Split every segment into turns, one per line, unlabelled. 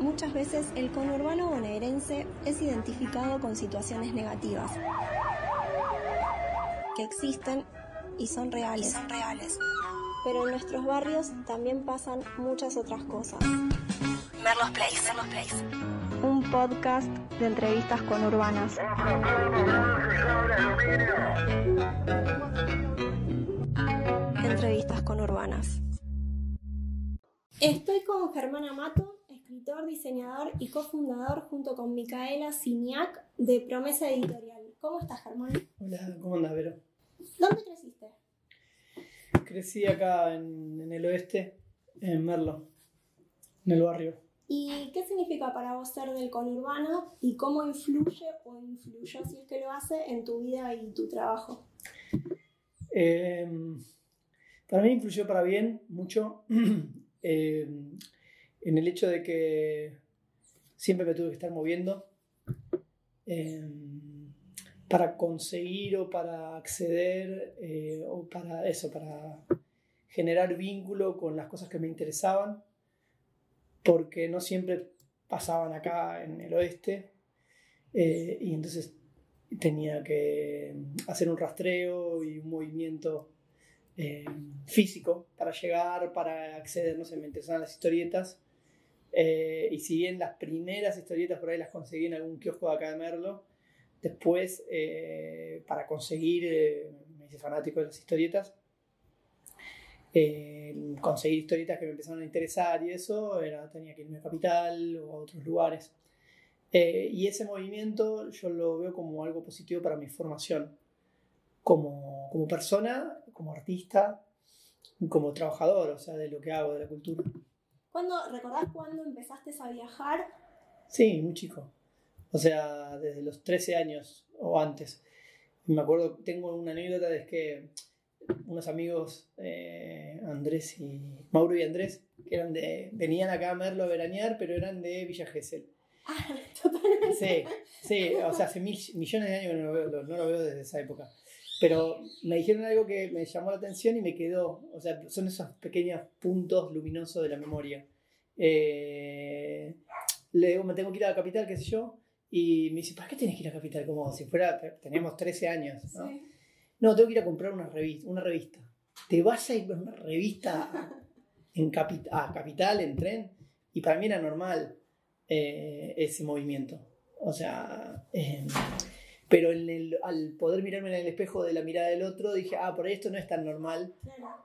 Muchas veces el conurbano bonaerense es identificado con situaciones negativas que existen y son reales.
son reales.
Pero en nuestros barrios también pasan muchas otras cosas.
Merlos Place, Merlos Place.
Un podcast de entrevistas conurbanas. Entrevistas conurbanas. Estoy con Germán Amato, escritor, diseñador y cofundador junto con Micaela Siniak de Promesa Editorial. ¿Cómo estás, Germán?
Hola, ¿cómo andas, Vero?
¿Dónde creciste?
Crecí acá en, en el oeste, en Merlo, en el barrio.
¿Y qué significa para vos ser del conurbano y cómo influye o influyó, si es que lo hace, en tu vida y tu trabajo?
Eh, para mí influyó para bien mucho eh, en el hecho de que siempre me tuve que estar moviendo eh, para conseguir o para acceder eh, o para eso, para generar vínculo con las cosas que me interesaban, porque no siempre pasaban acá en el oeste eh, y entonces tenía que hacer un rastreo y un movimiento eh, físico para llegar, para acceder, no sé, me interesaban las historietas. Eh, y si bien las primeras historietas por ahí las conseguí en algún kiosco de acá de Merlo, después eh, para conseguir, eh, me hice fanático de las historietas, eh, conseguir historietas que me empezaron a interesar y eso, era, tenía que irme a Capital o a otros lugares. Y ese movimiento yo lo veo como algo positivo para mi formación, como, como persona, como artista, como trabajador, o sea, de lo que hago, de la cultura.
¿Cuándo, ¿Recordás cuándo empezaste a viajar?
Sí, muy chico. O sea, desde los 13 años o antes. Me acuerdo, tengo una anécdota de que unos amigos, eh, Andrés y Mauro y Andrés, que eran de, venían acá a Merlo a veranear, pero eran de Villa Gesell.
Ah, totalmente.
Sí, sí, o sea, hace mil, millones de años que no lo, veo, no lo veo desde esa época. Pero me dijeron algo que me llamó la atención y me quedó. O sea, son esos pequeños puntos luminosos de la memoria. Eh, le digo, me tengo que ir a la capital, qué sé yo. Y me dice, ¿para qué tenés que ir a la capital? Como si fuera, teníamos 13 años. ¿no?
Sí.
No, tengo que ir a comprar una revista. Una revista. ¿Te vas a ir a una revista en capi- a Capital, en tren? Y para mí era normal eh, ese movimiento. O sea, eh, pero en el- al poder mirarme en el espejo de la mirada del otro, dije, ah, por ahí esto no es tan normal.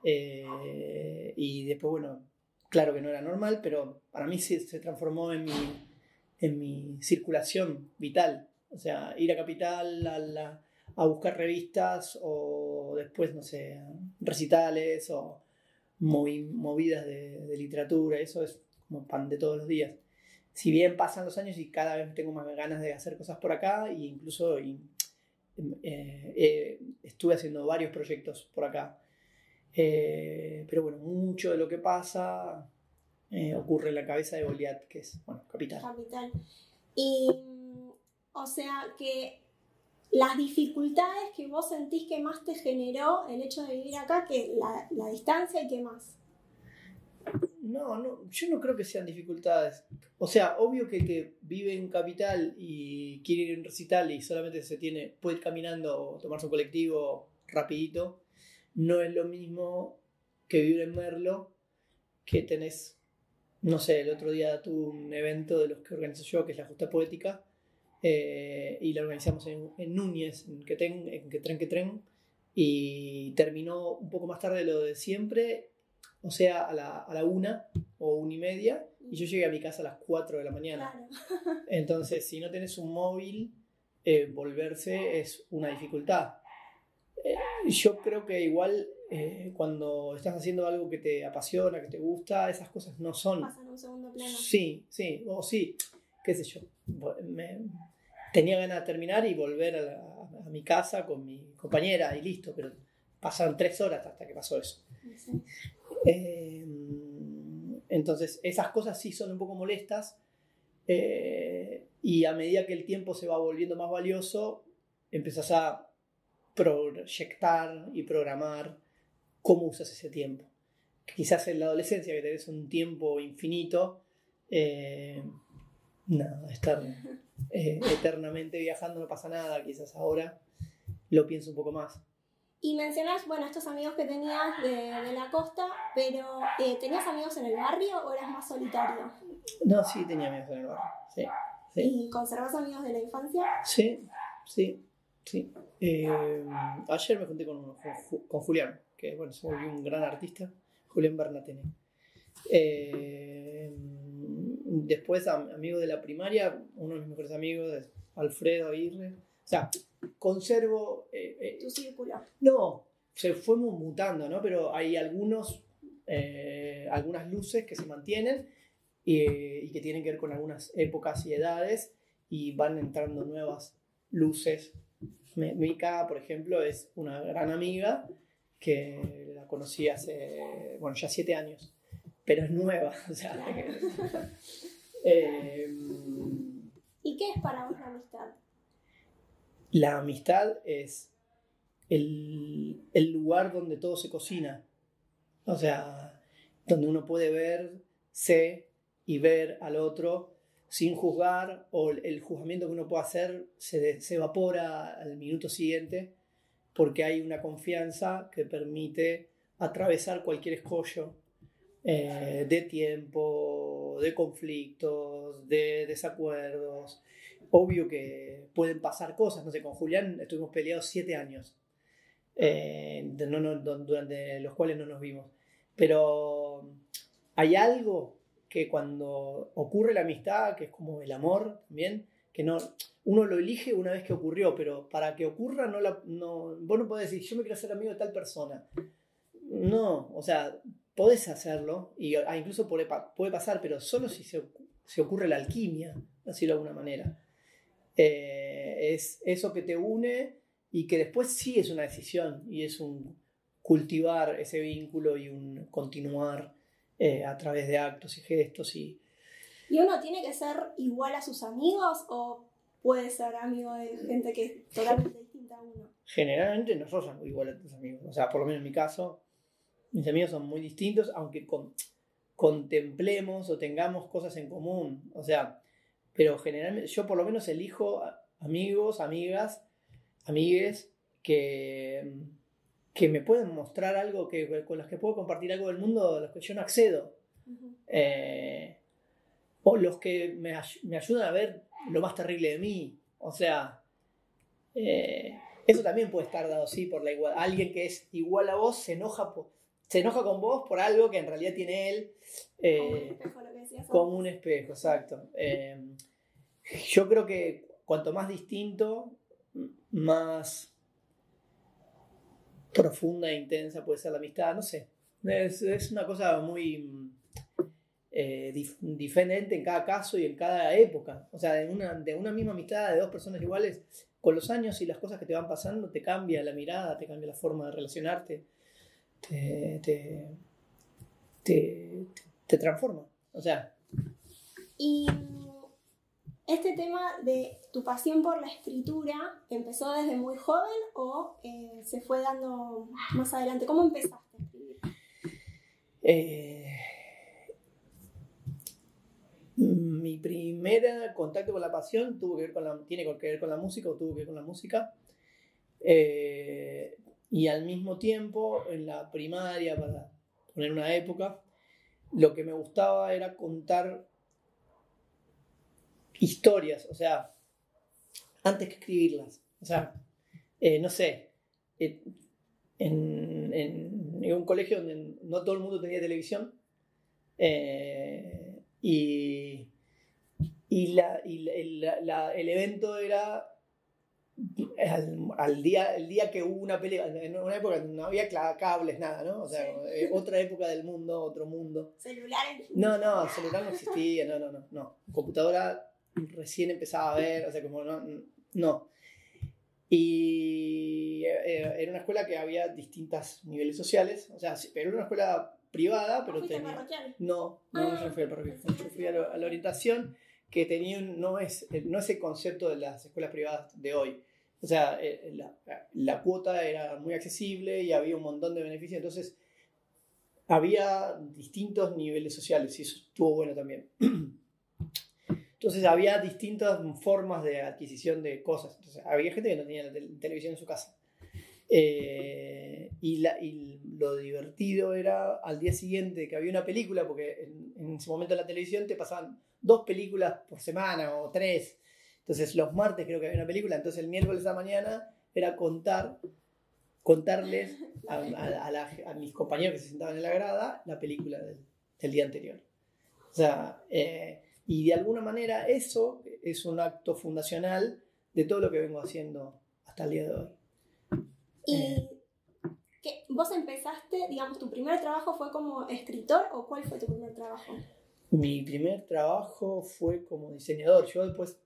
Eh, y después, bueno, claro que no era normal, pero para mí se, se transformó en mi, en mi circulación vital. O sea, ir a Capital a, buscar revistas o después, no sé, recitales o movi- movidas de, de literatura, eso es como pan de todos los días. Si bien pasan los años y cada vez tengo más ganas de hacer cosas por acá, e incluso eh, eh, estuve haciendo varios proyectos por acá. Eh, pero bueno, mucho de lo que pasa ocurre en la cabeza de Goliat, que es, bueno, capital.
Capital. Y, o sea, que las dificultades que vos sentís que más te generó el hecho de vivir acá, que la, la distancia y qué más.
No, no, yo no creo que sean dificultades. O sea, obvio que el que vive en capital y quiere ir a un recital y solamente se tiene, puede ir caminando o tomarse un colectivo rapidito, no es lo mismo que vivir en Merlo, que tenés, no sé, el otro día tuve un evento de los que organizo yo, que es la Justa Poética, eh, y la organizamos en, Núñez, en que tren, en que tren, que tren, y terminó un poco más tarde de lo de siempre, o sea, a la, a la una o una y media, y yo llegué a mi casa a las 4 de la mañana.
Claro.
Entonces, si no tenés un móvil, eh, volverse es una dificultad. Eh, yo creo que igual eh, cuando estás haciendo algo que te apasiona, que te gusta, esas cosas no son.
Pasan un segundo plano.
Sí, sí, o sí, qué sé yo. Me- tenía ganas de terminar y volver a, la- a mi casa con mi compañera y listo, pero pasaron tres horas hasta que pasó eso.
Sí.
Eh, entonces, esas cosas sí son un poco molestas. eh, y a medida que el tiempo se va volviendo más valioso, empezás a proyectar y programar cómo usas ese tiempo. Quizás en la adolescencia, que tenés un tiempo infinito, Eh, nada, estar eh, eternamente viajando no pasa nada, quizás ahora lo pienso un poco más.
Y mencionas, bueno, estos amigos que tenías de, de la costa, pero eh, ¿tenías amigos en el barrio o eras más solitario?
No, sí, tenía amigos en el barrio, sí. sí.
¿Y conservas amigos de la infancia?
Sí, sí, sí. Eh, ayer me junté con, con con Julián, que bueno, se volvió un gran artista, Julián Bernatene. Eh, después, am- amigo de la primaria, uno de mis mejores amigos es Alfredo Aguirre. O sea, conservo. eh, eh,
Tu círculo.
no, se fue mu- mutando, ¿no? Pero hay algunos, eh, algunas luces que se mantienen y, que tienen que ver con algunas épocas y edades y van entrando nuevas luces. Mika, por ejemplo, es una gran amiga que la conocí hace, bueno, ya siete años, pero es nueva, o sea... eh,
¿Y qué es para vos la amistad?
La amistad es el, el lugar donde todo se cocina. O sea, donde uno puede verse y ver al otro sin juzgar o el, juzgamiento que uno puede hacer se, se evapora al minuto siguiente porque hay una confianza que permite atravesar cualquier escollo eh, de tiempo, de conflictos, de desacuerdos. Obvio que pueden pasar cosas, no sé, con Julián estuvimos peleados siete años, eh, durante los cuales no nos vimos. Pero hay algo que cuando ocurre la amistad, que es como el amor también, que no, uno lo elige una vez que ocurrió, pero para que ocurra, no la, no, vos no podés decir, yo me quiero hacer amigo de tal persona. No, o sea, podés hacerlo, y ah, incluso puede, puede pasar, pero solo si se, se ocurre la alquimia, decirlo de alguna manera. Eh, es eso que te une y que después sí es una decisión y es un cultivar ese vínculo y un continuar eh, a través de actos y gestos y
¿Y uno tiene que ser igual a sus amigos o puede ser amigo de gente que es totalmente distinta a uno?
generalmente no sos igual a tus amigos. O sea, por lo menos en mi caso, mis amigos son muy distintos, aunque con- contemplemos o tengamos cosas en común. O sea, pero generalmente yo por lo menos elijo amigos, amigas, amigues que, que me pueden mostrar algo, que, con los que puedo compartir algo del mundo a los que yo no accedo. Eh, o los que me, ay- me ayudan a ver lo más terrible de mí. O sea, eh, eso también puede estar dado así por la igual. Alguien que es igual a vos se enoja, po- se enoja con vos por algo que en realidad tiene él. eh,
Como un espejo, lo que decías
como un espejo, exacto. Eh, yo creo que cuanto más distinto, más profunda e intensa puede ser la amistad, no sé. Es, es una cosa muy eh, dif- diferente en cada caso y en cada época. O sea, de una, de una misma amistad de dos personas iguales, con los años y las cosas que te van pasando, te cambia la mirada, te cambia la forma de relacionarte, te, te, te, te transforma. O sea,
Y mm, este tema de tu pasión por la escritura, ¿empezó desde muy joven o eh, se fue dando más adelante? ¿Cómo empezaste a escribir?
Eh, mi primer contacto con la pasión tuvo que ver con la, tiene que ver con la música o tuvo que ver con la música. Eh, y al mismo tiempo, en la primaria, para poner una época, lo que me gustaba era contar historias, o sea, antes que escribirlas. O sea, eh, no sé, eh, en, un colegio donde no todo el mundo tenía televisión eh, y, y, la- y el, el evento era al, al día, el día que hubo una pelea, en una época no había cables, nada, ¿no? O sea,
Sí.
eh, otra época del mundo, otro mundo.
¿Celulares?
No, no, celular no existía, no, no, no, no. Computadora recién empezaba a ver, o sea, como no, no. Y eh, era una escuela que había distintos niveles sociales, o sea, pero era una escuela privada, pero
¿Fuiste
tenía...
parroquial?
No, no,
Ah.
yo fui al parroquia, yo fui a, la- a la orientación que tenía, no es, no es el concepto de las escuelas privadas de hoy. O sea, eh, la, la cuota era muy accesible y había un montón de beneficios, entonces había distintos niveles sociales y eso estuvo bueno también. Entonces había distintas formas de adquisición de cosas. Había gente que no tenía la tel- televisión en su casa. Eh, y lo divertido era al día siguiente que había una película, porque en, en ese momento en la televisión te pasaban dos películas por semana o tres. Entonces los martes creo que había una película, entonces el miércoles a la mañana era contar, contarles a, a- a la- a mis compañeros que se sentaban en la grada la película del, del día anterior. O sea, eh, y de alguna manera eso es un acto fundacional de todo lo que vengo haciendo hasta el día de hoy.
¿Y
Eh.
qué- vos empezaste, digamos, tu primer trabajo fue como escritor o cuál fue tu primer trabajo?
Mi primer trabajo fue como diseñador. Yo después,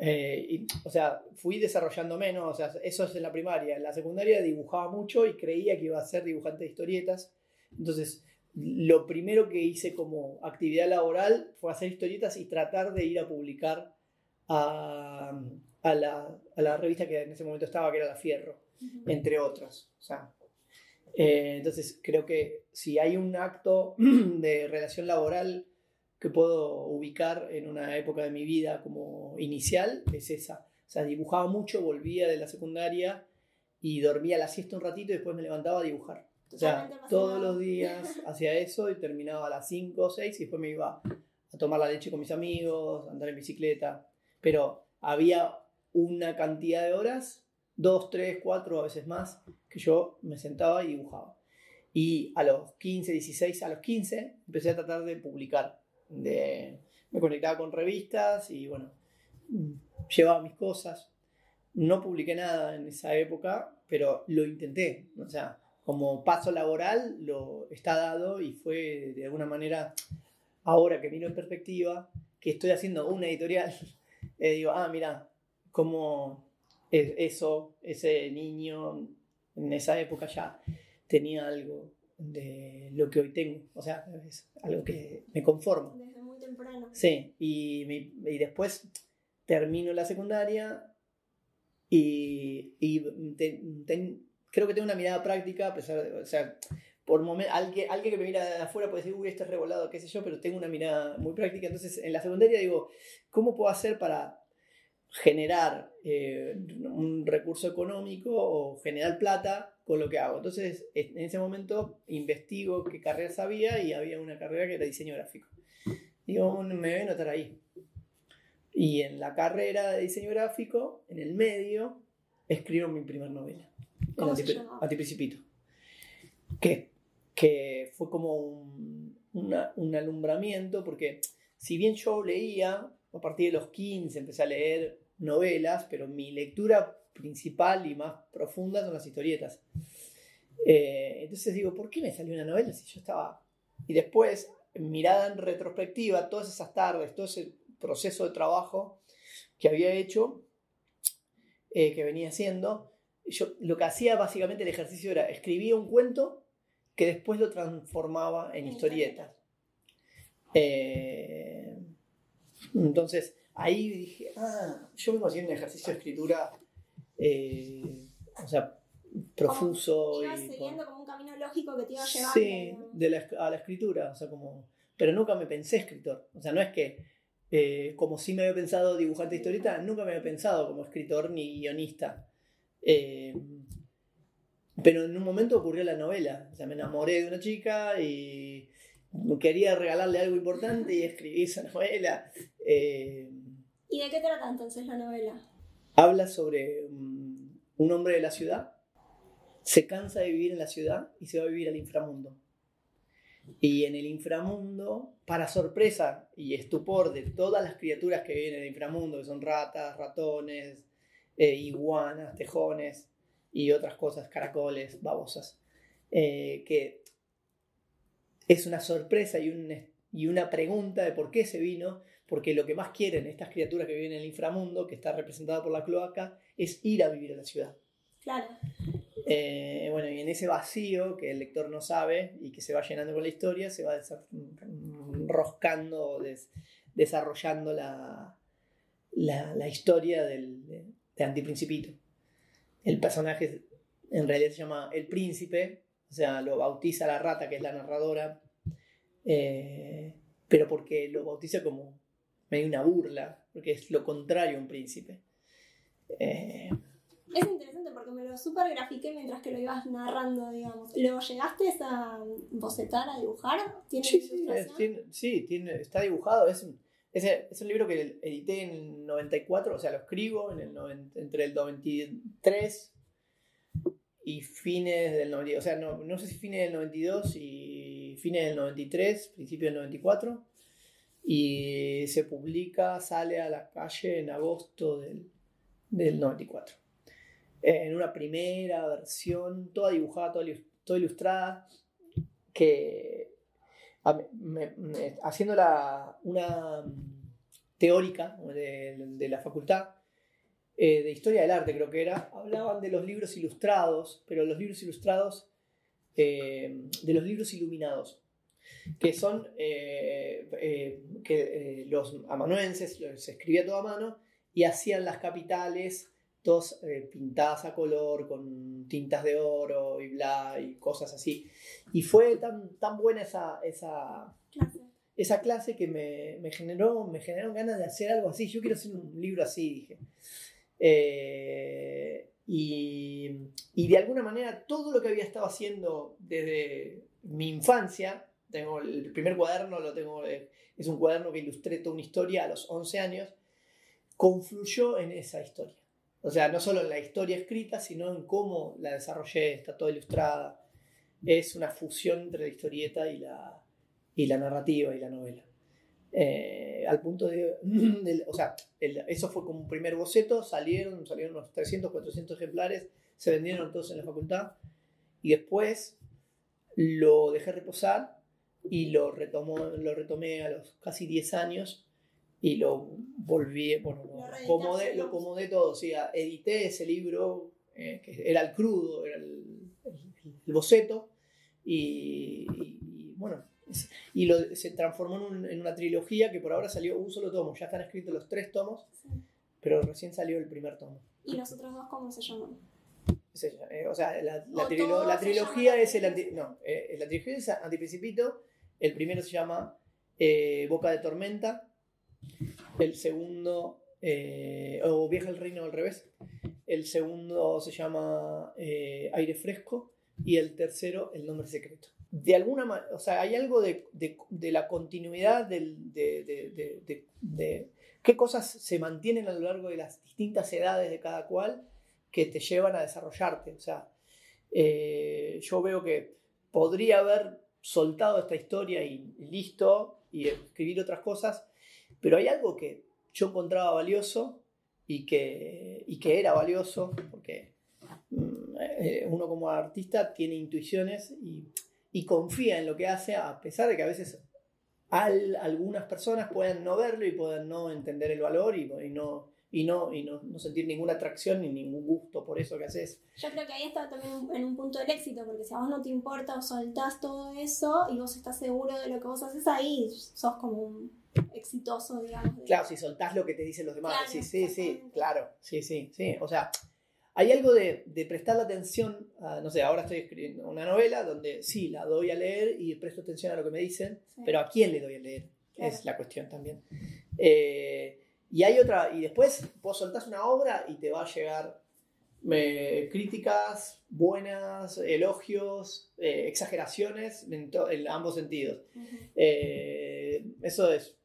eh, y- o sea, fui desarrollando menos, o sea, eso es en la primaria. En la secundaria dibujaba mucho y creía que iba a ser dibujante de historietas. Entonces, lo primero que hice como actividad laboral fue hacer historietas y tratar de ir a publicar a, a la, a la revista que en ese momento estaba, que era La Fierro entre otras. O sea, eh, entonces creo que si hay un acto de relación laboral que puedo ubicar en una época de mi vida como inicial, es esa. O sea, dibujaba mucho, volvía de la secundaria y dormía la siesta un ratito y después me levantaba a dibujar. O sea, todos los días hacía eso y terminaba a las 5 o 6 y después me iba a tomar la leche con mis amigos, a andar en bicicleta. Pero había una cantidad de horas, dos, tres, cuatro, a veces más, que yo me sentaba y dibujaba. Y a los 15, 16, a los 15, empecé a tratar de publicar. De, me conectaba con revistas y bueno, llevaba mis cosas. No publiqué nada en esa época, pero lo intenté. O sea, como paso laboral lo está dado y fue de alguna manera, ahora que miro en perspectiva, que estoy haciendo una editorial, eh, digo, ah, mira, como eso, ese niño en esa época ya tenía algo de lo que hoy tengo. O sea, es algo que me conforma. Sí, y, y después termino la secundaria y, y creo que tengo una mirada práctica, a pesar o sea, por momen- alguien, alguien que me mira de afuera puede decir, uy, este es revolado, qué sé yo, pero tengo una mirada muy práctica. Entonces, en la secundaria digo, ¿cómo puedo hacer para generar eh, un recurso económico o generar plata con lo que hago? Entonces, en ese momento investigo qué carreras había y había una carrera que era diseño gráfico. Digo, me voy a notar ahí. Y en la carrera de diseño gráfico, en el medio, escribo mi primer novela. el
¿Cómo se llamaba?
Antiprincipito. Que, que fue como un, una- un alumbramiento, porque si bien yo leía, a partir de los 15 empecé a leer novelas, pero mi lectura principal y más profunda son las historietas. Eh, entonces digo, ¿por qué me salió una novela si yo estaba... Y después, mirada en retrospectiva, todas esas tardes, todo ese proceso de trabajo que había hecho, eh, que venía haciendo, yo lo que hacía básicamente el ejercicio era escribía un cuento que después lo transformaba en historietas. Eh, entonces ahí dije, ah, yo vengo haciendo un ejercicio de escritura, eh, o sea, profuso.
Ibas siguiendo como un camino lógico que te iba llevando.
Sí,
digamos.
de la, a la escritura, o sea, como... Pero nunca me pensé escritor, o sea, no es que, eh, como sí me había pensado dibujante de historieta, nunca me había pensado como escritor ni guionista. Eh, pero en un momento ocurrió la novela, o sea, me enamoré de una chica y quería regalarle algo importante y escribí esa novela. Eh,
¿Y de qué trata entonces la novela?
habla sobre un hombre de la ciudad, se cansa de vivir en la ciudad y se va a vivir al inframundo. Y en el inframundo, para sorpresa y estupor de todas las criaturas que viven en inframundo, que son ratas, ratones, eh, iguanas, tejones y otras cosas, caracoles, babosas, eh, que es una sorpresa y, y una pregunta de por qué se vino, porque lo que más quieren estas criaturas que viven en el inframundo, que está representada por la cloaca, es ir a vivir a la ciudad.
Claro.
Eh, bueno, y en ese vacío que el lector no sabe y que se va llenando con la historia, se va enroscando, des- desarrollando la, la, la historia del, de, de Antiprincipito. El personaje en realidad se llama El Príncipe, o sea, lo bautiza la rata, que es la narradora, eh, pero porque lo bautiza como medio una burla, porque es lo contrario a un príncipe. Eh,
Es interesante porque me lo super grafiqué mientras que lo ibas narrando, digamos. ¿Lo llegaste a bocetar, a dibujar? ¿Tiene
sí, sí,
ilustración?
es- tiene- sí, tiene- está dibujado. Es un, es, es un libro que edité en el 94, o sea, lo escribo en el entre el 93 y fines del 92. O sea, no, no sé si fines del 92 y fines del 93, principio del 94. Y se publica, sale a la calle en agosto del, del 94. En una primera versión, toda dibujada, toda, ilus- toda ilustrada, que a una mm, teórica de, la facultad eh, de historia del arte, creo que era, hablaban de los libros ilustrados, pero los libros ilustrados, eh, de los libros iluminados, que son eh, que los amanuenses los- se escribía todo a mano y hacían las capitales eh, pintadas a color con tintas de oro y bla y cosas así. Y fue tan, tan buena esa, esa,
Clase.
esa clase que me, me generó me generaron ganas de hacer algo así. Yo quiero hacer un libro así, dije. Eh, y, y de alguna manera todo lo que había estado haciendo desde mi infancia, tengo el primer cuaderno, lo tengo, eh, es un cuaderno que ilustré toda una historia a los 11 años, confluyó en esa historia. O sea, no solo en la historia escrita, sino en cómo la desarrollé, está toda ilustrada. Es una fusión entre la historieta y la, y la narrativa y la novela. Eh, al punto de, o sea, eso fue como un primer boceto, salieron, salieron unos 300, 400 ejemplares, se vendieron todos en la facultad y después lo dejé reposar y lo, retomó, lo retomé a los casi 10 años y lo volví, bueno,
Lo
acomodé, lo acomodé todo, o sea, edité ese libro, eh, que era el crudo, era el, el- el boceto y, y- y, bueno, es- y lo, se transformó en, un- en una trilogía que por ahora salió un solo tomo. Ya están escritos los tres tomos,
Sí.
pero recién salió el primer tomo.
¿Y los otros dos cómo se llaman?
Es ella, eh, o sea, la, la
O
trilo-
todos
la
se
trilogía es el anti, no, eh, la trilogía es Antiprincipito. El primero se llama eh, Boca de Tormenta. El segundo, eh, o Viaja al Reino al revés. El segundo se llama eh, Aire Fresco. Y el tercero, El Nombre Secreto. De alguna manera, o sea, hay algo de, de- la continuidad del- de, de- qué cosas se mantienen a lo largo de las distintas edades de cada cual que te llevan a desarrollarte. O sea, eh, yo veo que podría haber soltado esta historia y listo, y escribir otras cosas, pero hay algo que yo encontraba valioso y que, y que era valioso, porque mm, eh, uno como artista tiene intuiciones y, y confía en lo que hace, a pesar de que a veces al- algunas personas pueden no verlo y pueden no entender el valor y no, y, no, y no, no sentir ninguna atracción ni ningún gusto por eso que haces.
Yo creo que ahí está también en un punto del éxito, porque si a vos no te importa o soltás todo eso y vos estás seguro de lo que vos haces ahí, sos como un exitoso, digamos. de-
Claro, si soltás lo que te dicen los demás.
Claro,
sí, sí, sí, claro. Sí, sí, sí. O sea, hay algo de, de prestarle atención. A, no sé, ahora estoy escribiendo una novela donde sí, la doy a leer y presto atención a lo que me dicen,
Sí.
pero ¿a quién le doy a leer?
Claro.
Es la cuestión también. Eh, y hay otra, y después vos soltás una obra y te va a llegar eh, críticas buenas, elogios, eh, exageraciones en, ambos sentidos. Eh, eso es,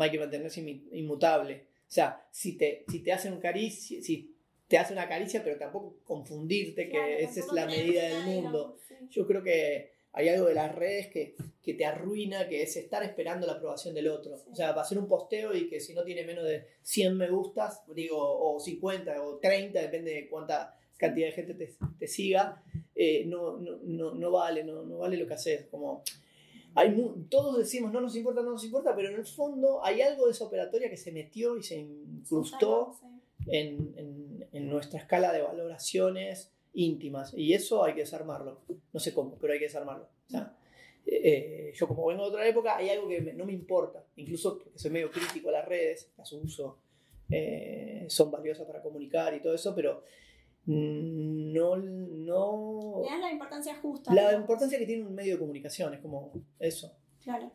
hay que mantenerse inmutable. O sea, si te, si te hacen un caricia, si te hace una caricia, pero tampoco confundirte que esa es la medida del mundo.
sí.
Yo creo que hay algo de las redes que, que te arruina, que es estar esperando la aprobación del otro.
Sí.
O sea, va a ser un posteo y que si no tiene menos de 100 me gustas, digo, o 50 o 30, depende de cuánta cantidad de gente te, te siga, eh, no, no, no, no vale, no, no vale lo que haces. Como, hay mu- todos decimos no nos importa, no nos importa, pero en el fondo hay algo de esa operatoria que se metió y se incrustó
Sí.
en, en- en nuestra escala de valoraciones íntimas. Y eso hay que desarmarlo. No sé cómo, pero hay que desarmarlo. O sea, eh, eh, yo como vengo de otra época, hay algo que me- no me importa. Incluso porque soy medio crítico a las redes, las uso, eh, son valiosas para comunicar y todo eso, pero mm, no... no
Le das la importancia justa.
la importancia que tiene un medio de comunicación, es como eso.
Claro.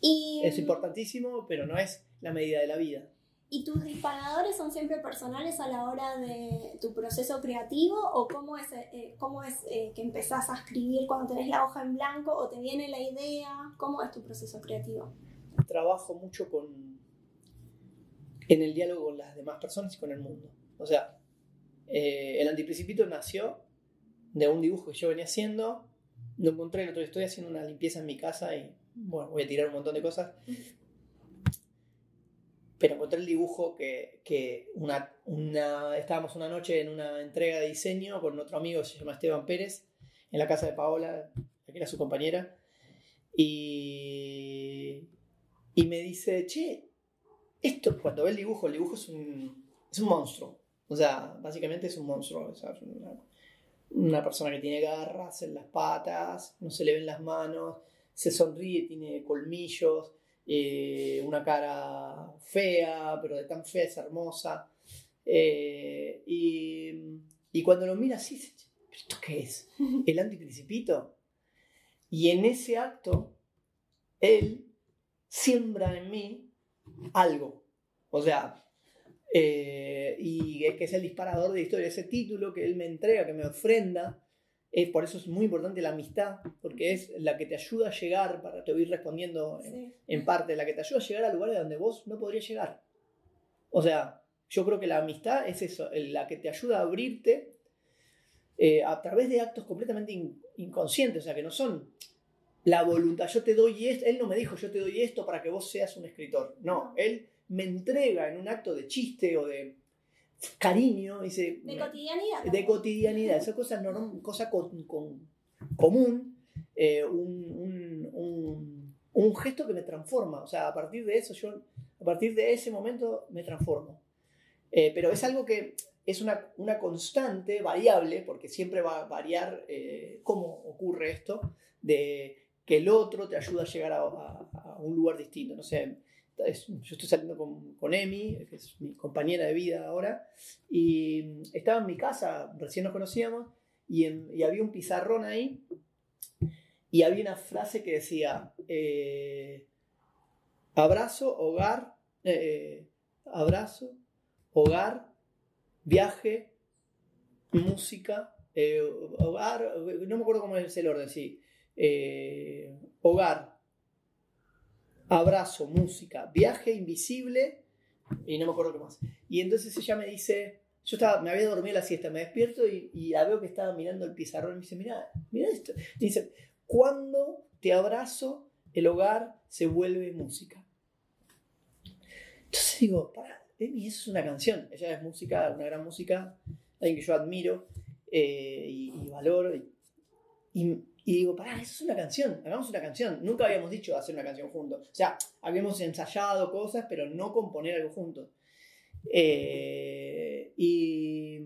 Y,
Es importantísimo, pero no es la medida de la vida.
¿Y tus disparadores son siempre personales a la hora de tu proceso creativo? ¿O cómo es, eh, cómo es eh, que empezás a escribir cuando tenés la hoja en blanco o te viene la idea? ¿Cómo es tu proceso creativo?
Trabajo mucho con en el diálogo con las demás personas y con el mundo. O sea, eh, el antiprincipito nació de un dibujo que yo venía haciendo. Lo encontré el otro día, estoy haciendo una limpieza en mi casa y bueno, voy a tirar un montón de cosas. Pero encontré el dibujo que, que una, una- estábamos una noche en una entrega de diseño con otro amigo se llama Esteban Pérez, en la casa de Paola, que era su compañera, y, y me dice, che, esto, cuando ve el dibujo, el dibujo es un, es un monstruo. O sea, básicamente es un monstruo. es una, una persona que tiene garras en las patas, no se le ven las manos, se sonríe, tiene colmillos, eh, una cara fea, pero de tan fea es hermosa. Eh, y, y cuando lo mira así, dice, "¿Pero ¿esto qué es? ¿El antiprincipito? Y en ese acto, él siembra en mí algo. O sea, eh, y es que es el disparador de historia, ese título que él me entrega, que me ofrenda. Es, por eso es muy importante la amistad, porque es la que te ayuda a llegar, para te voy a ir respondiendo en,
Sí.
en parte, la que te ayuda a llegar a lugares donde vos no podrías llegar. O sea, yo creo que la amistad es eso, la que te ayuda a abrirte eh, a través de actos completamente in- inconscientes, o sea, que no son la voluntad, yo te doy esto, él no me dijo yo te doy esto para que vos seas un escritor, No. él me entrega en un acto de chiste o de cariño, dice,
De cotidianidad.
de cotidianidad, esa cosa, norm- cosa con- con- común, eh, un, un- un- un gesto que me transforma. O sea, a partir de eso, yo, a partir de ese momento me transformo. Eh, pero es algo que es una, una constante variable, porque siempre va a variar eh, cómo ocurre esto, de que el otro te ayuda a llegar a, a- a un lugar distinto. No sé, yo estoy saliendo con, con Emi, que es mi compañera de vida ahora, y estaba en mi casa, recién nos conocíamos, y, y había un pizarrón ahí, y había una frase que decía, eh, abrazo, hogar, eh, abrazo, hogar, viaje, música, eh, hogar, no me acuerdo cómo es el orden, sí, hogar, abrazo, música, viaje invisible, y no me acuerdo qué más. Y entonces ella me dice, yo estaba, me había dormido la siesta, me despierto y, la veo que estaba mirando el pizarrón y me dice, mira, mira esto. Y dice, cuando te abrazo, el hogar se vuelve música. Entonces digo, para, Emi, eso es una canción. Ella es música, una gran música, alguien que yo admiro eh, y, valoro. Y digo, pará, eso es una canción, hagamos una canción. Nunca habíamos dicho hacer una canción juntos. O sea, habíamos ensayado cosas, pero no componer algo juntos. Eh, y,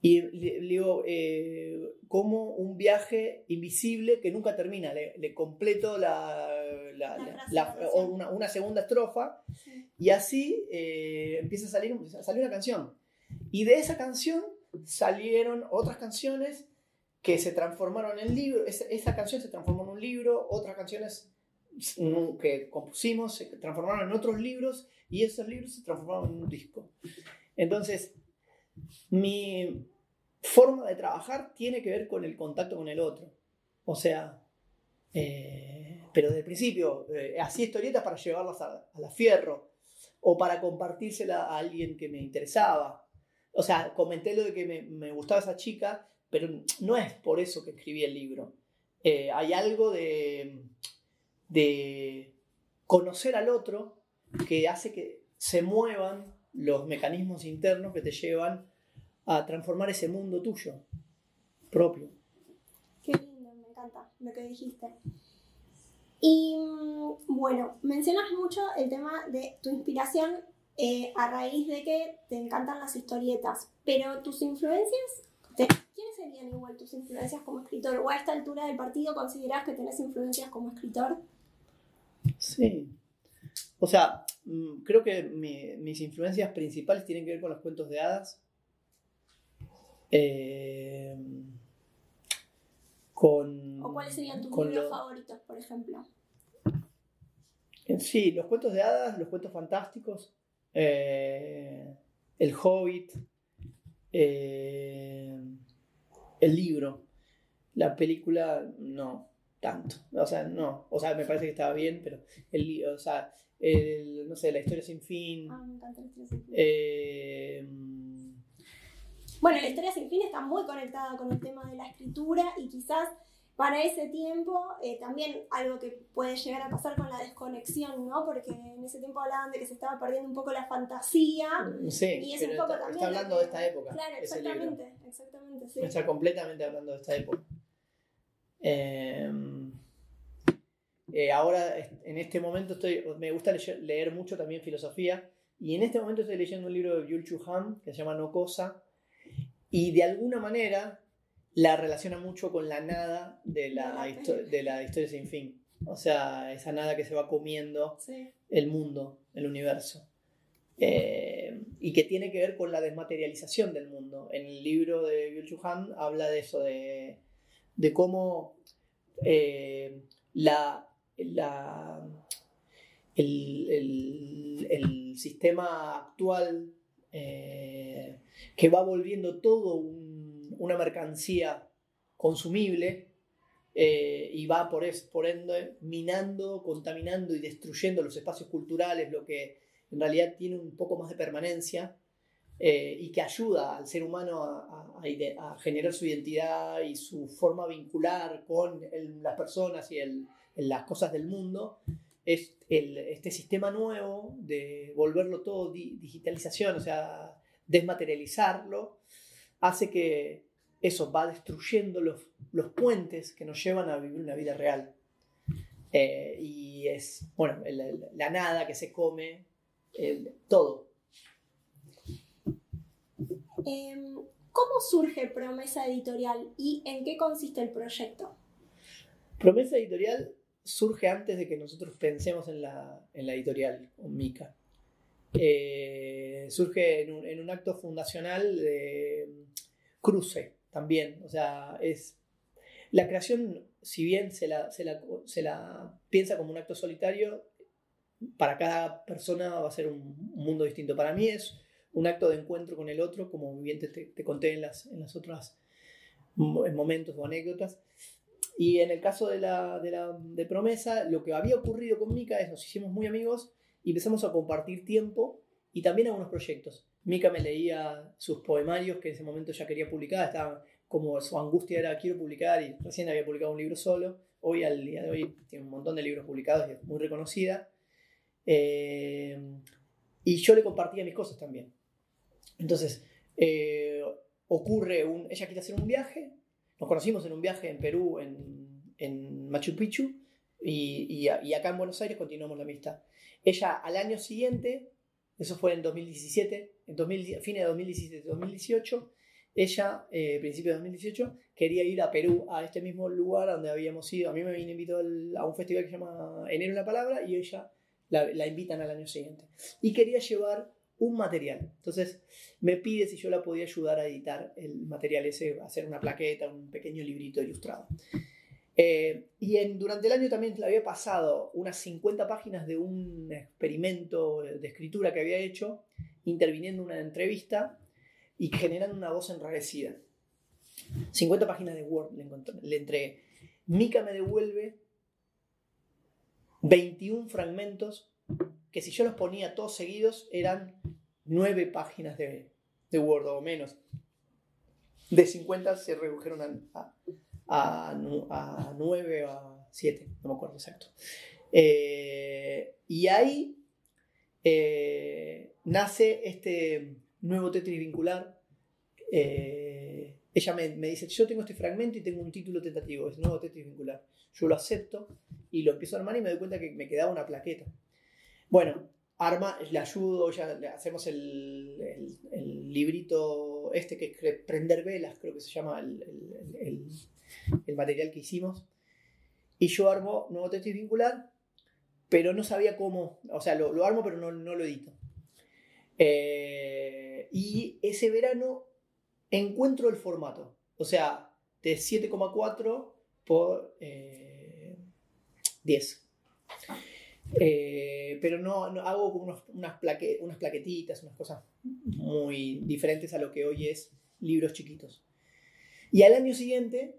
y le, le digo, eh, como un viaje invisible que nunca termina. Le, le completo la, una, una segunda estrofa
Sí.
y así eh, empieza a salir, a salir una canción. Y de esa canción salieron otras canciones que se transformaron en libros. Esa, esa canción se transformó en un libro, otras canciones que compusimos se transformaron en otros libros y esos libros se transformaron en un disco. Entonces, mi forma de trabajar tiene que ver con el contacto con el otro. O sea, eh, pero desde el principio, eh, hacía historietas para llevarlas a, a la fierro o para compartírsela a alguien que me interesaba. O sea, comenté lo de que me, me gustaba esa chica, pero no es por eso que escribí el libro. Eh, hay algo de, de conocer al otro que hace que se muevan los mecanismos internos que te llevan a transformar ese mundo tuyo propio.
Qué lindo, me encanta lo que dijiste. Y mm, bueno, mencionas mucho el tema de tu inspiración eh, a raíz de que te encantan las historietas, pero tus influencias, te- ¿quiénes serían igual tus influencias como escritor? ¿O a esta altura del partido considerás que tenés influencias como escritor?
Sí. O sea, mm, creo que mi- mis influencias principales tienen que ver con los cuentos de hadas. Eh, con.
¿O cuáles serían tus libros
lo-
favoritos, por ejemplo?
Sí, los cuentos de hadas, los cuentos fantásticos, eh, El Hobbit, eh, el libro, la película, no tanto. O sea, no. O sea, me parece que estaba bien, pero el o sea, el, no sé, la historia sin fin.
Ah, me encanta la historia sin fin.
eh,
Bueno, la historia sin fin está muy conectada con el tema de la escritura y quizás para ese tiempo eh, también algo que puede llegar a pasar con la desconexión, ¿no? Porque en ese tiempo hablaban de que se estaba perdiendo un poco la fantasía.
sí,
Y es
pero
un poco
está,
también.
está hablando de esta época.
Claro, exactamente, exactamente, sí.
Está completamente hablando de esta época. Eh, eh, ahora, en este momento, estoy, me gusta leer, leer mucho también filosofía. Y en este momento estoy leyendo un libro de Byul Chu Han que se llama No Cosa. Y de alguna manera la relaciona mucho con la nada de la,
De la
historia sin fin. O sea, esa nada que se va comiendo
Sí.
el mundo, el universo. Eh, y que tiene que ver con la desmaterialización del mundo. En el libro de Byul Chu Han habla de eso, de, de cómo eh, la, la- el, el- el sistema actual eh, que va volviendo todo un- una mercancía consumible eh, y va por, es- por ende minando, contaminando y destruyendo los espacios culturales, lo que en realidad tiene un poco más de permanencia eh, y que ayuda al ser humano a, a- a generar su identidad y su forma vincular con el- las personas y el- las cosas del mundo, es el- este sistema nuevo de volverlo todo di- digitalización, o sea, desmaterializarlo, hace que eso va destruyendo los, los puentes que nos llevan a vivir una vida real. Eh, y es, bueno, el- el- la nada que se come, el- todo.
Em, ¿Cómo surge Promesa Editorial y en qué consiste el proyecto?
Promesa Editorial surge antes de que nosotros pensemos en la, en la editorial con Mica. Eh, surge en un, en un acto fundacional de cruce también. O sea, es. La creación, si bien se la, se la- se la piensa como un acto solitario, para cada persona va a ser un, un mundo distinto. Para mí es un acto de encuentro con el otro, como bien te, conté en las, en las otras mo- en momentos o anécdotas. Y en el caso de la, de la de promesa, lo que había ocurrido con Mika es nos hicimos muy amigos y empezamos a compartir tiempo y también algunos proyectos. Mika me leía sus poemarios que en ese momento ya quería publicar, estaba como su angustia era quiero publicar y recién había publicado un libro solo. Hoy al día de hoy tiene un montón de libros publicados y es muy reconocida. Eh, y yo le compartía mis cosas también. Entonces, eh, ocurre. Ella quiere hacer un viaje, nos conocimos en un viaje en Perú, en, en Machu Picchu, y, y y acá en Buenos Aires continuamos la amistad. Ella al año siguiente, eso fue en 2017, en 2000, fines de 2017-2018, ella, eh, principio de 2018, quería ir a Perú, a este mismo lugar donde habíamos ido. A mí me al- a un festival que se llama Enero en la Palabra y ella la, la invitan al año siguiente. Y quería llevar un material. Entonces me pide si yo la podía ayudar a editar el material ese, hacer una plaqueta, un pequeño librito ilustrado. Eh, y en, durante el año también le había pasado unas 50 páginas de un experimento de escritura que había hecho, interviniendo en una entrevista y generando una voz enrarecida. 50 páginas de Word le, encontré- entregué. Mika me devuelve 21 fragmentos que si yo los ponía todos seguidos eran 9 páginas de, Word o menos. De 50 se redujeron a, a, nu- a 9 o a 7, no me acuerdo exacto. Eh, y ahí eh, nace este nuevo Tetris vincular. Eh, ella me, me dice, yo tengo este fragmento y tengo un título tentativo, es nuevo Tetris vincular. Yo lo acepto y lo empiezo a armar y me doy cuenta que me quedaba una plaqueta. Bueno, arma, le ayudo, ya le hacemos el, el- librito este que es prender velas, creo que se llama el, el- material que hicimos. Y yo armo nuevo Tetris vincular, pero no sabía cómo, o sea, lo, lo armo pero no, no lo edito. Eh, y ese verano encuentro el formato, o sea, de 7,4 por eh, 10. Eh, pero no, no- hago como unas, plaque- unas plaquetitas, unas cosas muy diferentes a lo que hoy es libros chiquitos. Y al año siguiente,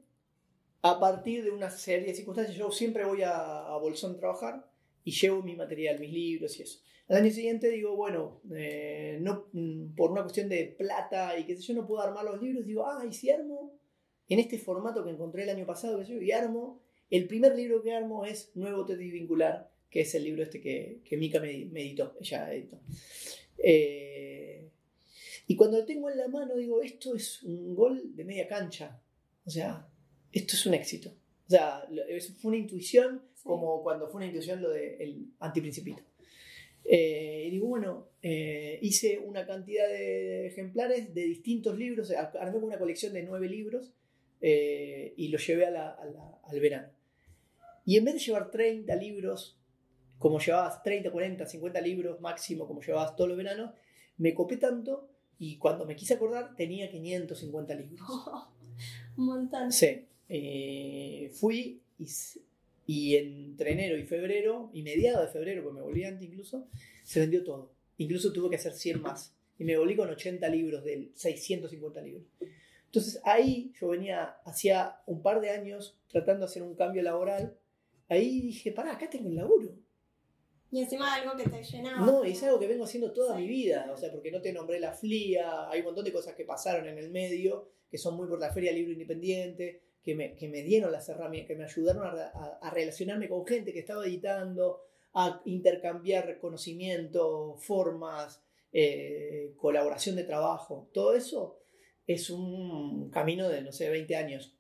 a partir de una serie de circunstancias, yo siempre voy a, a Bolsón a trabajar y llevo mi material, mis libros y eso. Al año siguiente digo, bueno, eh, no, mm, por una cuestión de plata y que sé yo, no puedo armar los libros. Digo, ah, ¿y si armo en este formato que encontré el año pasado? qué sé yo, y armo, el primer libro que armo es Nuevo Tetis Vincular, que es el libro este que, que Mica me, me editó, ella editó. Eh, y cuando lo tengo en la mano digo, esto es un gol de media cancha. O sea, esto es un éxito. O sea, fue una intuición
Sí.
como cuando fue una intuición lo del antiprincipito. Eh, y digo, bueno, eh, hice una cantidad de ejemplares de distintos libros, eh, armé una colección de nueve libros eh, y los llevé a la- a la- al verano. Y en vez de llevar 30 libros, como llevabas 30, 40, 50 libros máximo, como llevabas todos los veranos, me copé tanto y cuando me quise acordar tenía 550 libros.
Un montón.
Sí. Eh, fui y, y entre enero y febrero, y mediados de febrero, porque me volví antes incluso, se vendió todo. Incluso tuve que hacer 100 más. Y me volví con 80 libros de 650 libros. Entonces ahí yo venía, hacía un par de años tratando de hacer un cambio laboral. Ahí dije, pará, acá tengo un laburo.
Y encima algo que te llenaba.
No, es algo que vengo haciendo toda
Sí.
mi vida, o sea, porque no te nombré la FLIA, hay un montón de cosas que pasaron en el medio, que son muy por la Feria Libro Independiente, que me, que me dieron las herramientas, que me ayudaron a, a- a relacionarme con gente que estaba editando, a intercambiar conocimiento, formas, eh, colaboración de trabajo, todo eso es un camino de, no sé, 20 años.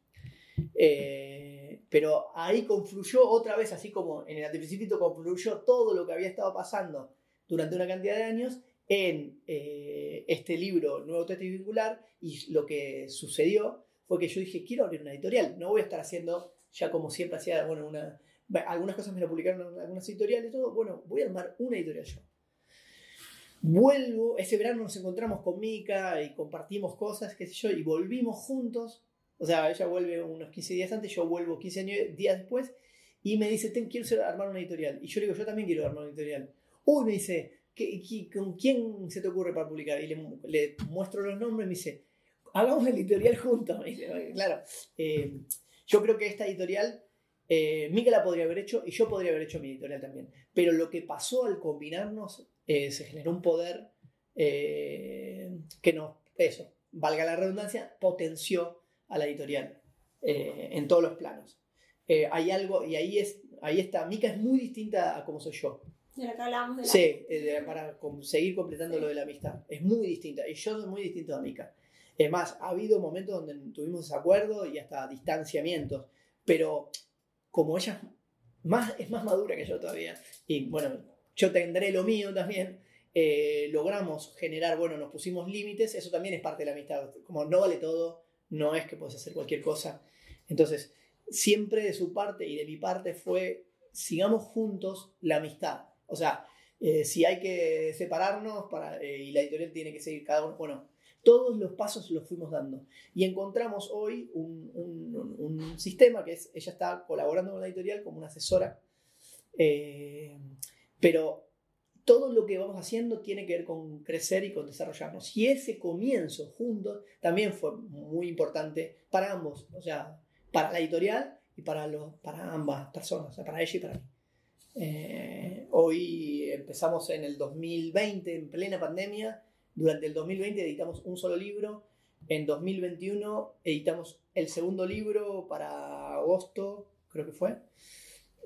Eh, pero ahí confluyó otra vez, así como en el antiprincipito confluyó todo lo que había estado pasando durante una cantidad de años en eh, este libro Nuevo Texto Vincular y lo que sucedió fue que yo dije, quiero abrir una editorial, no voy a estar haciendo ya como siempre hacía, bueno, una, algunas cosas me lo publicaron algunas editoriales y todo, bueno, voy a armar una editorial yo. Vuelvo, ese verano nos encontramos con Mica y compartimos cosas, qué sé yo, y volvimos juntos. O sea, ella vuelve unos 15 días antes, yo vuelvo 15 años- días después, y me dice, "Ten, quiero armar una editorial. Y yo le digo, yo también quiero armar una editorial. Uy, me dice, ¿qué, qué- con quién se te ocurre para publicar? Y le, le muestro los nombres y me dice, hagamos la editorial juntos. Me dice, "Oye, claro, eh, yo creo que esta editorial, eh, Mica la podría haber hecho y yo podría haber hecho mi editorial también. Pero lo que pasó al combinarnos, eh, se generó un poder eh, que nos, eso, valga la redundancia, potenció a la editorial en todos los planos. Hay algo, y ahí, es, ahí está, Mica es muy distinta a como soy yo.
De lo que hablábamos de la...
Sí, de- para seguir completando
Sí.
lo de la amistad. Es muy distinta. Y yo soy muy distinto a Mika. Es más, ha habido momentos donde tuvimos desacuerdo y hasta distanciamientos. Pero como ella más, es más madura que yo todavía, y bueno, yo tendré lo mío también, eh, logramos generar, bueno, nos pusimos límites, eso también es parte de la amistad. Como no vale todo, no es que puedes hacer cualquier cosa. Entonces, siempre de su parte y de mi parte fue, sigamos juntos la amistad. O sea, eh, si hay que separarnos para, eh, y la editorial tiene que seguir cada uno, bueno, todos los pasos los fuimos dando. Y encontramos hoy un, sistema que es, ella está colaborando con la editorial como una asesora, eh, pero todo lo que vamos haciendo tiene que ver con crecer y con desarrollarnos. Y ese comienzo juntos también fue muy importante para ambos, o sea, para la editorial y para, los, para ambas personas, o sea, para ella y para mí. Eh, hoy empezamos en el 2020, en plena pandemia. Durante el 2020 editamos un solo libro. En 2021 editamos el segundo libro para agosto, creo que fue.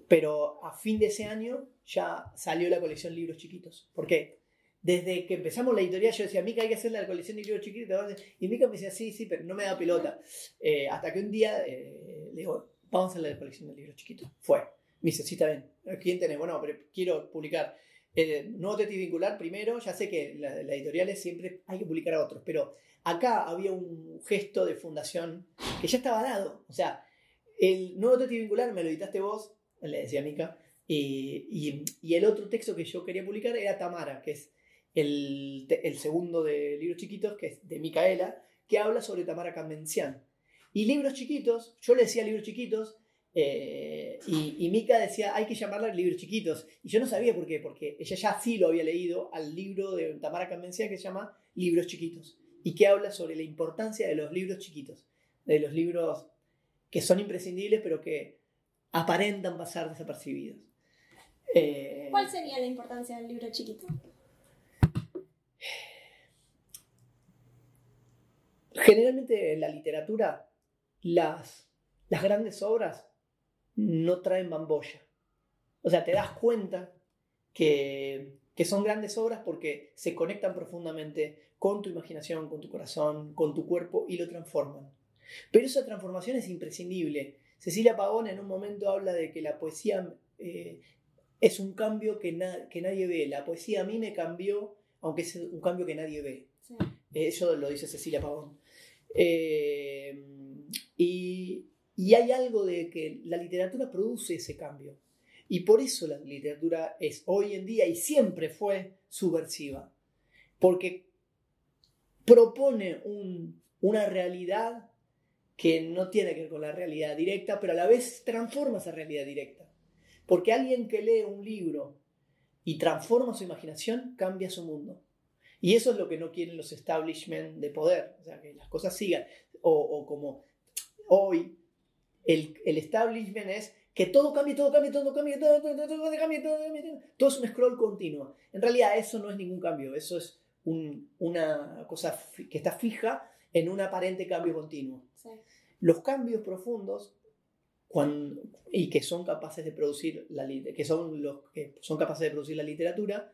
Pero a fin de ese año ya salió la colección Libros Chiquitos. ¿Por qué? Desde que empezamos la editorial yo decía, Mica, hay que hacer la colección de libros chiquitos. Y Mica me decía, sí, sí, pero no me da pelota. Eh, hasta que un día eh, le digo, vamos a hacer la colección de libros chiquitos. Fue. Me dice, sí, está bien. ¿Quién tenés? Bueno, pero quiero publicar. Eh, nuevo Teti Vincular primero. Ya sé que la, la editorial es siempre hay que publicar a otros. Pero acá había un gesto de fundación que ya estaba dado. O sea, el nuevo Teti Vincular me lo editaste vos, le decía Mica. Y, el otro texto que yo quería publicar era Tamara, que es el, el segundo de libros chiquitos, que es de Micaela, que habla sobre Tamara Convencián. Y libros chiquitos, yo le decía libros chiquitos, Eh, y, y Mika decía, hay que llamarla libros chiquitos. Y yo no sabía por qué, porque ella ya sí lo había leído al libro de Tamara Convencia que se llama Libros chiquitos. Y que habla sobre la importancia de los libros chiquitos, de los libros que son imprescindibles pero que aparentan pasar desapercibidos. Eh,
¿Cuál sería la importancia del libro chiquito?
Generalmente en la literatura las, las grandes obras no traen bambolla. O sea, te das cuenta que, que son grandes obras porque se conectan profundamente con tu imaginación, con tu corazón, con tu cuerpo y lo transforman. Pero esa transformación es imprescindible. Cecilia Pavón en un momento habla de que la poesía eh, es un cambio que, que, nadie ve. La poesía a mí me cambió, aunque es un cambio que nadie ve. Eso lo dice Cecilia Pavón. Eh, y, y hay algo de que la literatura produce ese cambio. Y por eso la literatura es hoy en día y siempre fue subversiva. Porque propone un, una realidad que no tiene que ver con la realidad directa, pero a la vez transforma esa realidad directa. Porque alguien que lee un libro y transforma su imaginación, cambia su mundo. Y eso es lo que no quieren los establishment de poder, o sea, que las cosas sigan. O como hoy el, el, establishment es que todo cambie, todo cambie, todo cambie, todo, todo, todo, todo cambie, todo cambie, todo, todo es un scroll continuo. En realidad eso no es ningún cambio, eso es un, una cosa que está fija en un aparente cambio continuo. Sí. Los cambios profundos cuando, y que son capaces de producir la que son los que son capaces de producir la literatura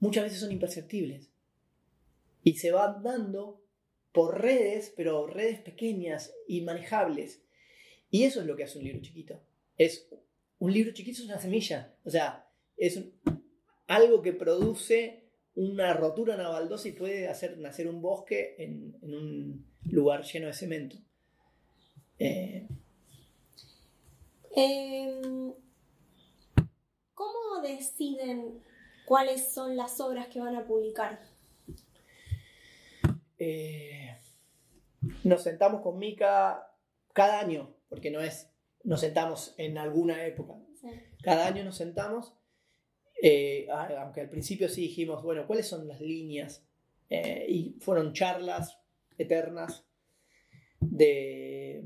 muchas veces son imperceptibles y se van dando por redes pero redes pequeñas y manejables y eso es lo que hace un libro chiquito es un libro chiquito es una semilla o sea es un, algo que produce una rotura en la baldosa y puede hacer nacer un bosque en, en un lugar lleno de cemento. Eh...
Eh, ¿Cómo deciden cuáles son las obras que van a publicar?
Eh, nos sentamos con Mica cada año, porque no es, nos sentamos en alguna época. Sí. Cada año nos sentamos eh, aunque al principio sí dijimos, bueno, ¿cuáles son las líneas? Eh, y fueron charlas eternas de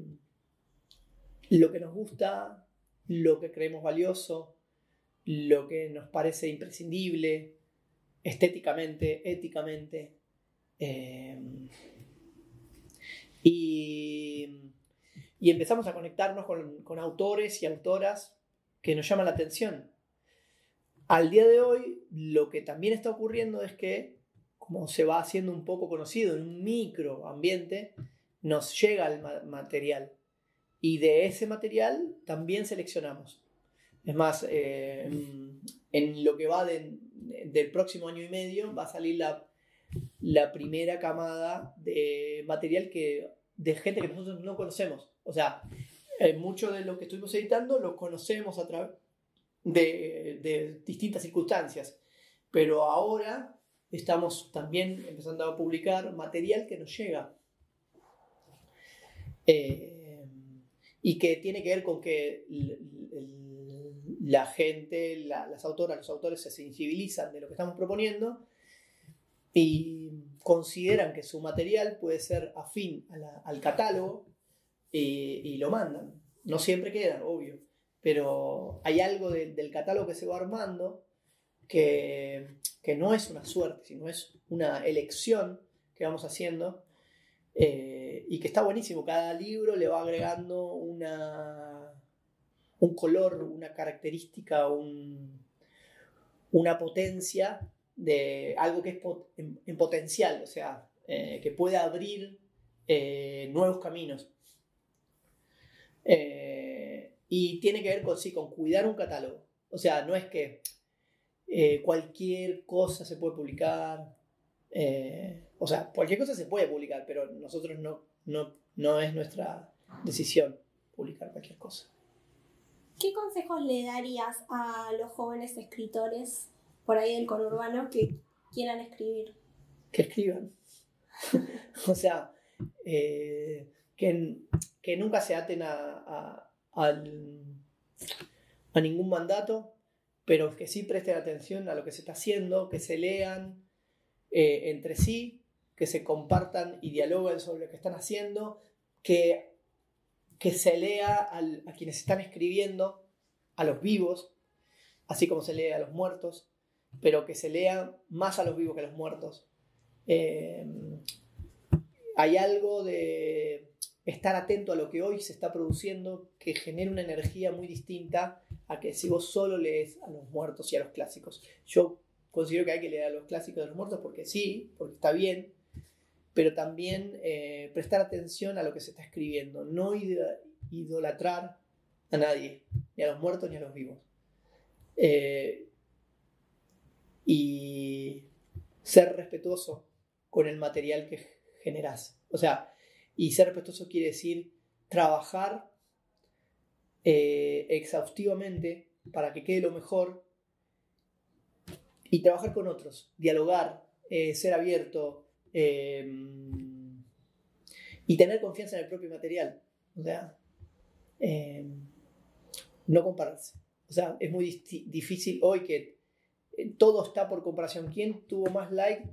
lo que nos gusta, lo que creemos valioso, lo que nos parece imprescindible, estéticamente, éticamente. Eh, y, y, empezamos a conectarnos con, con autores y autoras que nos llaman la atención al día de hoy, lo que también está ocurriendo es que, como se va haciendo un poco conocido en un micro ambiente, nos llega el material. Y de ese material también seleccionamos. Es más, eh, en lo que va de, del próximo año y medio va a salir la, la primera camada de material que, de gente que nosotros no conocemos. O sea, eh, mucho de lo que estuvimos editando lo conocemos a través de, distintas circunstancias. Pero ahora estamos también empezando a publicar material que nos llega. Eh, y que tiene que ver con que la gente, la, las autoras, los autores se sensibilizan de lo que estamos proponiendo y consideran que su material puede ser afín al catálogo y, lo mandan. No siempre queda, obvio pero hay algo de, del catálogo que se va armando que, que, no es una suerte, sino es una elección que vamos haciendo eh, y que está buenísimo. Cada libro le va agregando una, un color, una característica, un, una potencia de algo que es en, potencial, o sea, eh, que puede abrir eh, nuevos caminos. Eh, y tiene que ver con, sí, con cuidar un catálogo. O sea, no es que eh, cualquier cosa se puede publicar. Eh, o sea, cualquier cosa se puede publicar, pero nosotros no, no, no es nuestra decisión publicar cualquier cosa.
¿Qué consejos le darías a los jóvenes escritores por ahí del conurbano que quieran escribir?
Que escriban. o sea, eh, que, nunca se aten a, a ningún mandato, pero que sí presten atención a lo que se está haciendo, que se lean eh, entre sí, que se compartan y dialoguen sobre lo que están haciendo, que, que se lea a quienes están escribiendo, a los vivos, así como se lee a los muertos, pero que se lea más a los vivos que a los muertos. Eh, hay algo de estar atento a lo que hoy se está produciendo que genera una energía muy distinta a que si vos solo lees a los muertos y a los clásicos. Yo considero que hay que leer a los clásicos de los muertos porque sí, porque está bien, pero también eh, prestar atención a lo que se está escribiendo, no idolatrar a nadie, ni a los muertos ni a los vivos. Eh, y ser respetuoso con el material que generas. O sea, y ser respetuoso quiere decir trabajar eh, exhaustivamente para que quede lo mejor y trabajar con otros, dialogar, eh, ser abierto em, y tener confianza en el propio material. O sea, em, no compararse. O sea, es muy difícil hoy que eh, todo está por comparación. ¿Quién tuvo más like?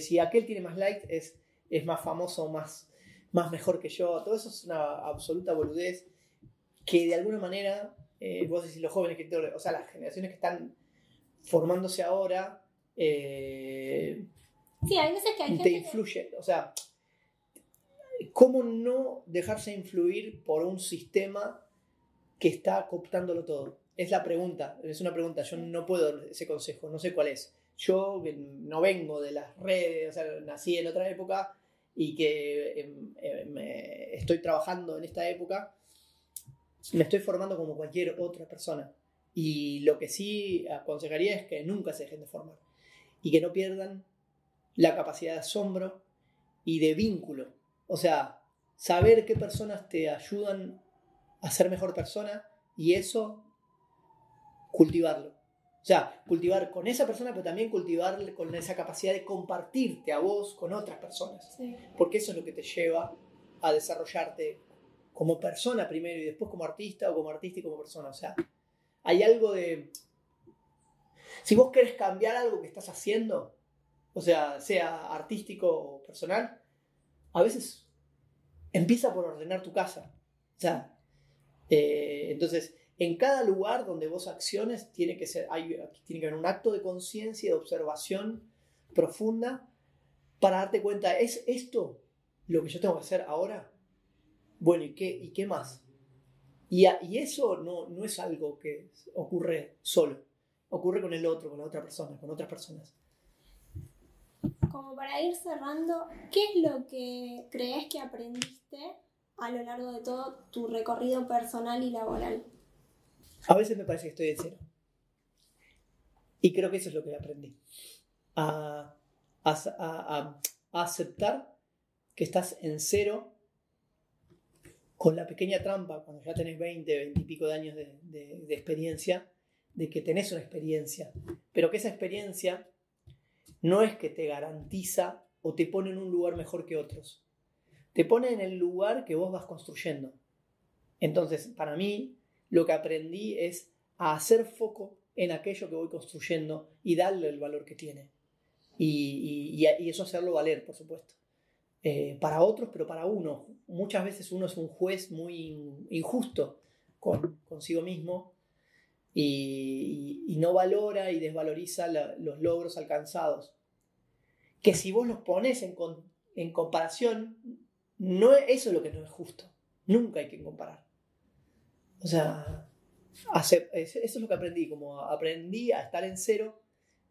si aquel tiene más like, es, es más famoso, más más mejor que yo. Todo eso es una absoluta boludez que de alguna manera, eh, vos decís los jóvenes que, o sea, las generaciones que están formándose ahora, eh,
sí, hay veces que hay
te influye. O sea, ¿cómo no dejarse influir por un sistema que está cooptándolo todo? Es la pregunta, es una pregunta, yo no puedo dar ese consejo, no sé cuál es. Yo no vengo de las redes, o sea, nací en otra época, y que em, estoy trabajando en esta época, me estoy formando como cualquier otra persona. Y lo que sí aconsejaría es que nunca se dejen de formar y que no pierdan la capacidad de asombro y de vínculo. O sea, saber qué personas te ayudan a ser mejor persona y eso cultivarlo. O sea, cultivar con esa persona, pero también cultivar con esa capacidad de compartirte a vos con otras personas. Porque eso es lo que te lleva a desarrollarte como persona primero y después como artista o como artista y como persona. O sea, hay algo de... Si vos querés cambiar algo que estás haciendo, o sea, sea artístico o personal, a veces empieza por ordenar tu casa. O sea, eh, entonces en cada lugar donde vos acciones tiene que, ser, hay, tiene que haber un acto de conciencia, de observación profunda para darte cuenta, ¿es esto lo que yo tengo que hacer ahora? Bueno, ¿y qué, y qué más? Y, y eso no, no es algo que ocurre solo, ocurre con el otro, con la otra persona, con otras personas.
Como para ir cerrando, ¿qué es lo que crees que aprendiste a lo largo de todo tu recorrido personal y laboral?
A veces me parece que estoy en cero. Y creo que eso es lo que aprendí. A, aceptar que estás en cero con la pequeña trampa, cuando ya tenés 20, 20 y pico de años de, de experiencia, de que tenés una experiencia, pero que esa experiencia no es que te garantiza o te pone en un lugar mejor que otros. Te pone en el lugar que vos vas construyendo. Entonces, para mí, lo que aprendí es a hacer foco en aquello que voy construyendo y darle el valor que tiene. Y, eso hacerlo valer, por supuesto. Eh, para otros, pero para uno. Muchas veces uno es un juez muy injusto con, consigo mismo y, no valora y desvaloriza los logros alcanzados. Que si vos los pones en, en comparación, no, eso es lo que no es justo. Nunca hay que comparar. O sea, eso es lo que aprendí, como aprendí a estar en cero,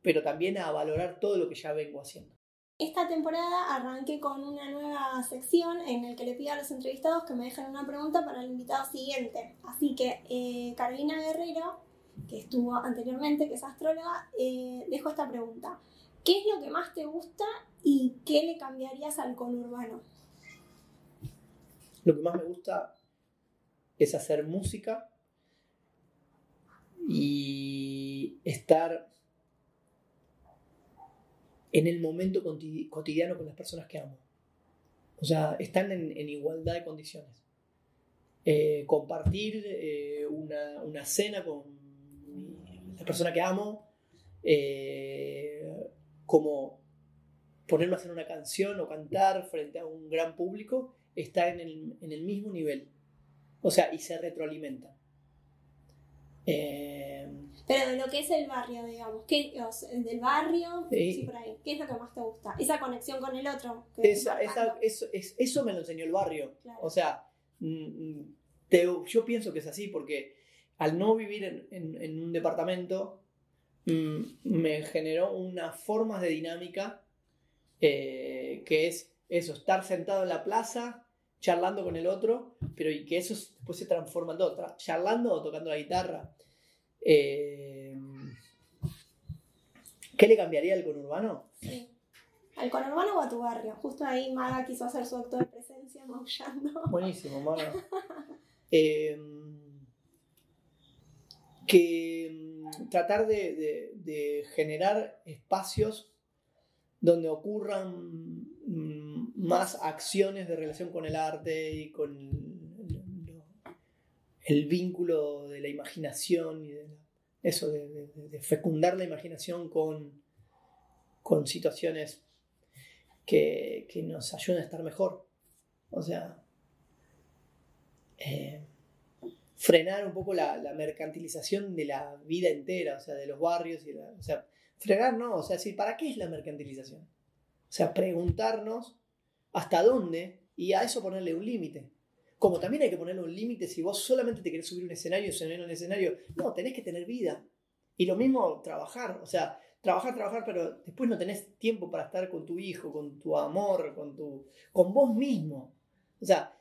pero también a valorar todo lo que ya vengo haciendo.
Esta temporada arranqué con una nueva sección en la que le pido a los entrevistados que me dejen una pregunta para el invitado siguiente. Así que eh, Carolina Guerrero, que estuvo anteriormente, que es astróloga, eh, dejo esta pregunta. ¿Qué es lo que más te gusta y qué le cambiarías al conurbano?
Lo que más me gusta es hacer música y estar en el momento cotidiano con las personas que amo. O sea, están en, igualdad de condiciones. eh, compartir eh, una, una cena con la persona que amo, eh, como ponerme a hacer una canción o cantar frente a un gran público, está en el, en el mismo nivel. O sea, y se retroalimenta. Eh,
Pero de lo que es el barrio, digamos, ¿qué, o sea, del barrio,
Sí.
sí, por ahí, ¿qué es lo que más te gusta? Esa conexión con el otro. que
esa- eso, es- eso me lo enseñó el barrio.
Claro.
O sea, mm, te- yo pienso que es así porque al no vivir en, en- en un departamento, mm, me generó unas formas de dinámica eh, que es eso, estar sentado en la plaza, charlando con el otro, pero y que eso después se transforma en todo, charlando o tocando la guitarra. Eh, ¿Qué le cambiaría al conurbano?
Sí. ¿Al conurbano o a tu barrio? Justo ahí Maga quiso hacer su acto de presencia maullando.
Buenísimo, mano. Eh, que mm, tratar de, de- de generar espacios donde ocurran mm, más acciones de relación con el arte y con el vínculo de la imaginación y eso, de, fecundar la imaginación con, con situaciones que, que nos ayuden a estar mejor. O sea, eh, frenar un poco la, mercantilización de la vida entera, o sea, de los barrios. Y o sea, frenar no, o sea, decir, ¿para qué es la mercantilización? O sea, preguntarnos hasta dónde y a eso ponerle un límite. Como también hay que ponerle un límite si vos solamente te querés subir un escenario, escenario, un escenario. No, tenés que tener vida. Y lo mismo trabajar, o sea, trabajar, trabajar, pero después no tenés tiempo para estar con tu hijo, con tu amor, con, tu, con vos mismo. O sea,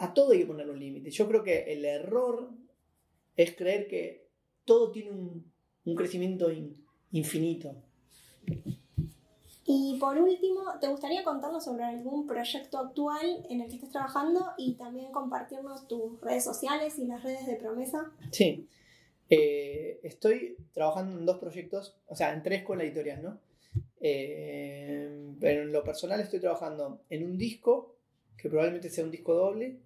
a todo hay que ponerle un límite. Yo creo que el error es creer que todo tiene un, un crecimiento in- infinito.
Y por último, ¿te gustaría contarnos sobre algún proyecto actual en el que estés trabajando y también compartirnos tus redes sociales y las redes de promesa?
Sí. Eh, estoy trabajando en dos proyectos, o sea, en tres con la editorial, ¿no? Eh, pero en lo personal estoy trabajando en un disco, que probablemente sea un disco doble,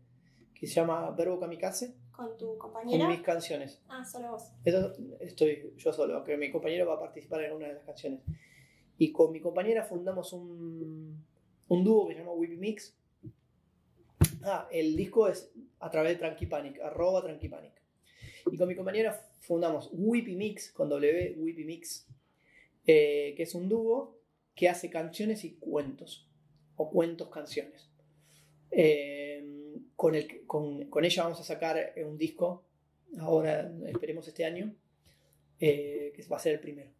que se llama Verbo Kamikaze,
¿Con tu
con
compañera?
mis canciones.
Ah, solo vos.
Eso estoy yo solo, aunque mi compañero va a participar en una de las canciones. Y con mi compañera fundamos un, dúo que se llama Whippy Mix. Ah, el disco es a través de Tranqui Panic, arroba Tranqui Panic. Y con mi compañera fundamos Whippy Mix, con W, Whippy Mix, eh, que es un dúo que hace canciones y cuentos, o cuentos canciones. Eh, con, ella vamos a sacar un disco ahora esperemos este año, eh, que va a ser el primero.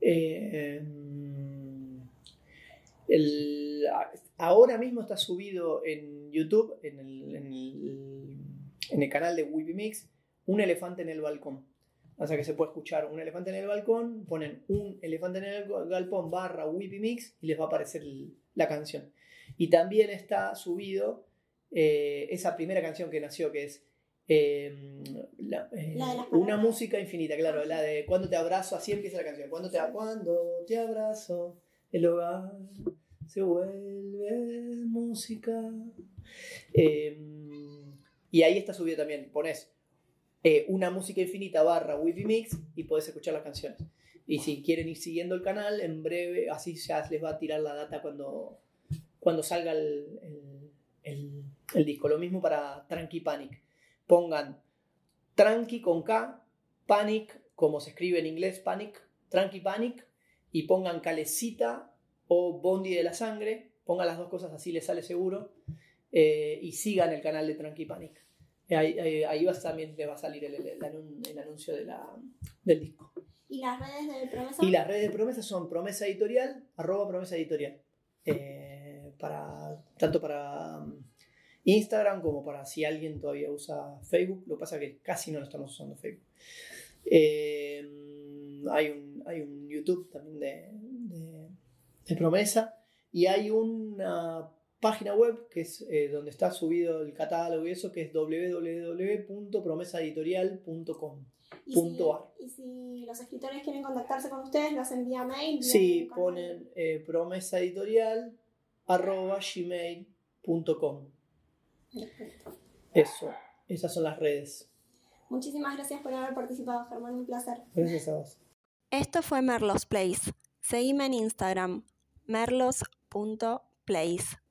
Eh, el- ahora mismo está subido en YouTube, en el, en el, canal de Whippy Mix, un elefante en el balcón. O sea que se puede escuchar un elefante en el balcón, ponen un elefante en el galpón barra Whippy Mix y les va a aparecer la canción. Y también está subido eh, esa primera canción que nació, que es eh, la- eh,
La de las
una música infinita, claro, la de cuando te abrazo, así empieza la canción. Cuando te, cuando te abrazo, el hogar se vuelve música. Eh, y ahí está subido también, pones eh, una música infinita barra Wifi Mix y podés escuchar las canciones. Y si quieren ir siguiendo el canal, en breve, así ya les va a tirar la data cuando, cuando salga el, el- el- el disco. Lo mismo para Tranqui Panic. Pongan Tranqui con K, Panic, como se escribe en inglés, Panic, Tranqui Panic, y pongan Calecita o Bondi de la Sangre. Pongan las dos cosas así, les sale seguro. Eh, y sigan el canal de Tranqui Panic. Ahí, ahí, ahí vas, también te va a salir el, el- el anun- el anuncio de la- del disco.
¿Y las redes de promesa?
Y las redes de promesa son promesa editorial, arroba promesa editorial. Eh, para, tanto para Instagram como para si alguien todavía usa Facebook. Lo que pasa es que casi no lo estamos usando Facebook. Eh, hay, un, hay un YouTube también de, de- de promesa. Y hay una página web que es eh, donde está subido el catálogo y eso, que es www.promesaeditorial.com.
y,
punto
si,
ar.
y si los escritores quieren contactarse con ustedes, lo hacen vía mail.
Sí, ponen eh, promesa editorial arroba gmail.com.
Perfecto.
Eso. Esas son las redes.
Muchísimas gracias por haber participado, Germán. Un placer.
Gracias a vos.
Esto fue Merlos Place. Seguime en Instagram, merlos.place.